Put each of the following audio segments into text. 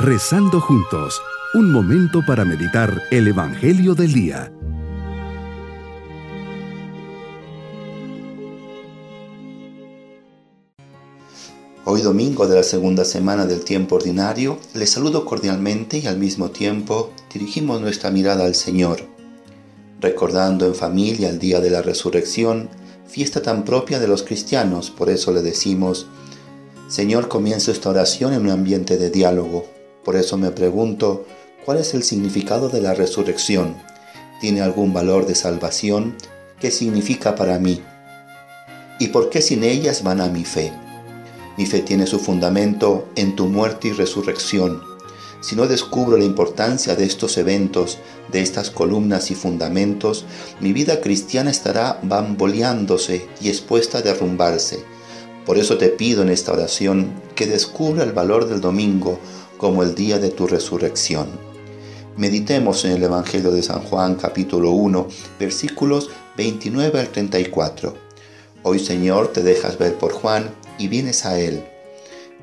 Rezando juntos, un momento para meditar el Evangelio del Día. Hoy domingo de la segunda semana del tiempo ordinario, les saludo cordialmente y al mismo tiempo dirigimos nuestra mirada al Señor, recordando en familia el día de la resurrección, fiesta tan propia de los cristianos, por eso le decimos, Señor, comienzo esta oración en un ambiente de diálogo, por eso me pregunto, ¿cuál es el significado de la resurrección? ¿Tiene algún valor de salvación? ¿Qué significa para mí? ¿Y por qué sin ellas van a mi fe? Mi fe tiene su fundamento en tu muerte y resurrección. Si no descubro la importancia de estos eventos, de estas columnas y fundamentos, mi vida cristiana estará bamboleándose y expuesta a derrumbarse. Por eso te pido en esta oración que descubra el valor del domingo como el día de tu resurrección. Meditemos en el Evangelio de San Juan capítulo 1 versículos 29 al 34. Hoy Señor te dejas ver por Juan y vienes a Él.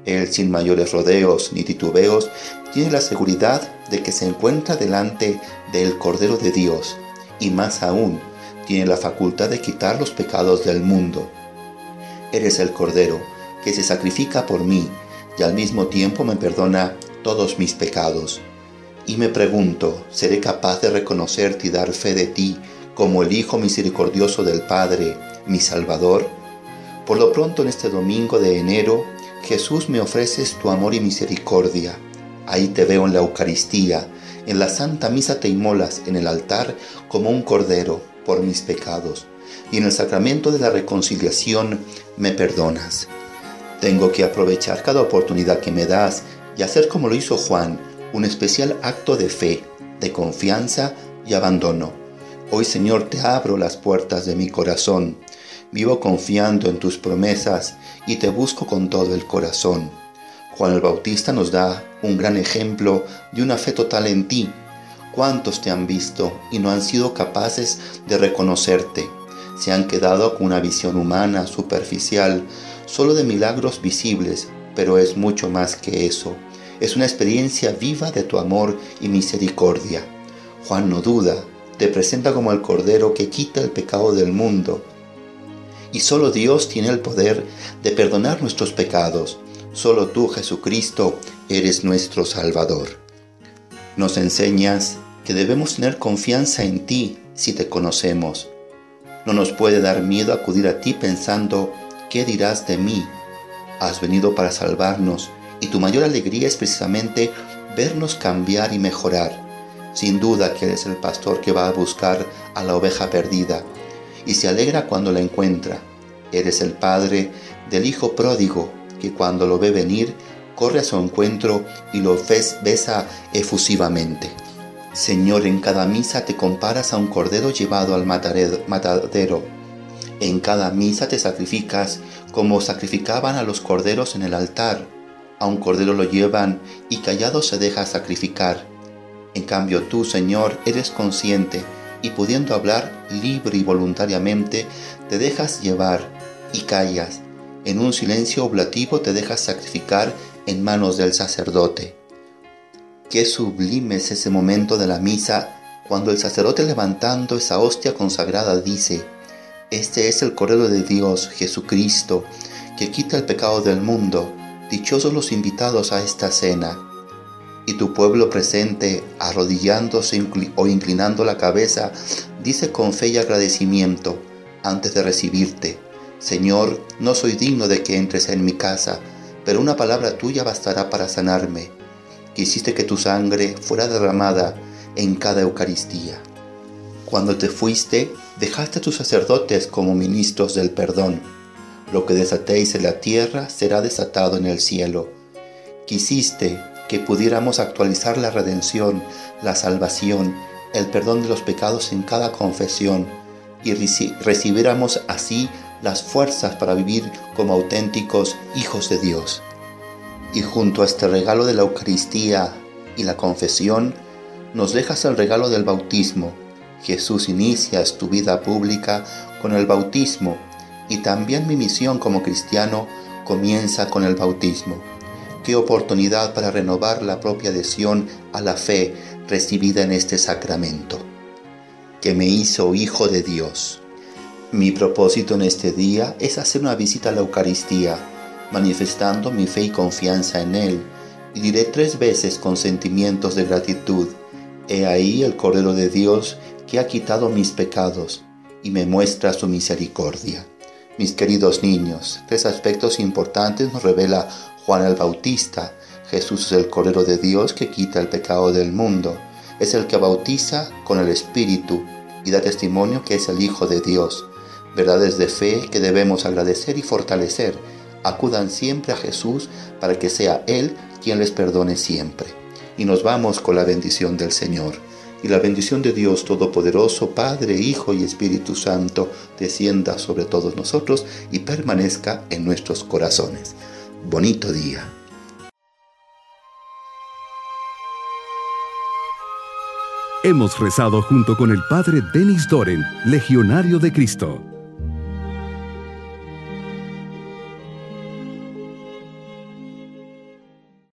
Él sin mayores rodeos ni titubeos tiene la seguridad de que se encuentra delante del Cordero de Dios y más aún tiene la facultad de quitar los pecados del mundo. Eres el Cordero que se sacrifica por mí y al mismo tiempo me perdona todos mis pecados. Y me pregunto, ¿seré capaz de reconocerte y dar fe de ti como el Hijo misericordioso del Padre, mi Salvador? Por lo pronto en este domingo de enero, Jesús me ofreces tu amor y misericordia. Ahí te veo en la Eucaristía, en la Santa Misa te inmolas en el altar como un cordero por mis pecados, y en el sacramento de la reconciliación me perdonas. Tengo que aprovechar cada oportunidad que me das y hacer como lo hizo Juan, un especial acto de fe, de confianza y abandono. Hoy Señor te abro las puertas de mi corazón, vivo confiando en tus promesas y te busco con todo el corazón. Juan el Bautista nos da un gran ejemplo de una fe total en ti. ¿Cuántos te han visto y no han sido capaces de reconocerte? Se han quedado con una visión humana, superficial, solo de milagros visibles, pero es mucho más que eso. Es una experiencia viva de tu amor y misericordia. Juan no duda, te presenta como el Cordero que quita el pecado del mundo. Y solo Dios tiene el poder de perdonar nuestros pecados. Solo tú, Jesucristo, eres nuestro Salvador. Nos enseñas que debemos tener confianza en ti si te conocemos. No nos puede dar miedo acudir a ti pensando, ¿qué dirás de mí? Has venido para salvarnos y tu mayor alegría es precisamente vernos cambiar y mejorar. Sin duda que eres el pastor que va a buscar a la oveja perdida y se alegra cuando la encuentra. Eres el padre del hijo pródigo que cuando lo ve venir corre a su encuentro y lo besa efusivamente. Señor, en cada misa te comparas a un cordero llevado al matadero. En cada misa te sacrificas como sacrificaban a los corderos en el altar a un cordero lo llevan y callado se deja sacrificar. En cambio tú, Señor, eres consciente y pudiendo hablar libre y voluntariamente, te dejas llevar y callas. En un silencio oblativo te dejas sacrificar en manos del sacerdote. Qué sublime es ese momento de la misa cuando el sacerdote levantando esa hostia consagrada dice, Este es el Cordero de Dios, Jesucristo, que quita el pecado del mundo Dichosos los invitados a esta cena. Y tu pueblo presente, arrodillándose o inclinando la cabeza, dice con fe y agradecimiento, antes de recibirte, Señor, no soy digno de que entres en mi casa, pero una palabra tuya bastará para sanarme. Quisiste que tu sangre fuera derramada en cada Eucaristía. Cuando te fuiste, dejaste a tus sacerdotes como ministros del perdón lo que desatéis en la tierra será desatado en el cielo. Quisiste que pudiéramos actualizar la redención, la salvación, el perdón de los pecados en cada confesión y recibiéramos así las fuerzas para vivir como auténticos hijos de Dios. Y junto a este regalo de la Eucaristía y la confesión, nos dejas el regalo del bautismo. Jesús inicia tu vida pública con el bautismo y también mi misión como cristiano comienza con el bautismo. qué oportunidad para renovar la propia adhesión a la fe recibida en este sacramento, que me hizo hijo de Dios. Mi propósito en este día es hacer una visita a la Eucaristía, manifestando mi fe y confianza en Él, y diré tres veces con sentimientos de gratitud, He ahí el Cordero de Dios que ha quitado mis pecados y me muestra su misericordia. Mis queridos niños, tres aspectos importantes nos revela Juan el Bautista. Jesús es el Cordero de Dios que quita el pecado del mundo. Es el que bautiza con el Espíritu y da testimonio que es el Hijo de Dios. Verdades de fe que debemos agradecer y fortalecer. Acudan siempre a Jesús para que sea Él quien les perdone siempre. Y nos vamos con la bendición del Señor y la bendición de Dios Todopoderoso, Padre, Hijo y Espíritu Santo, descienda sobre todos nosotros y permanezca en nuestros corazones. Bonito día. Hemos rezado junto con el Padre Denis Doren, Legionario de Cristo.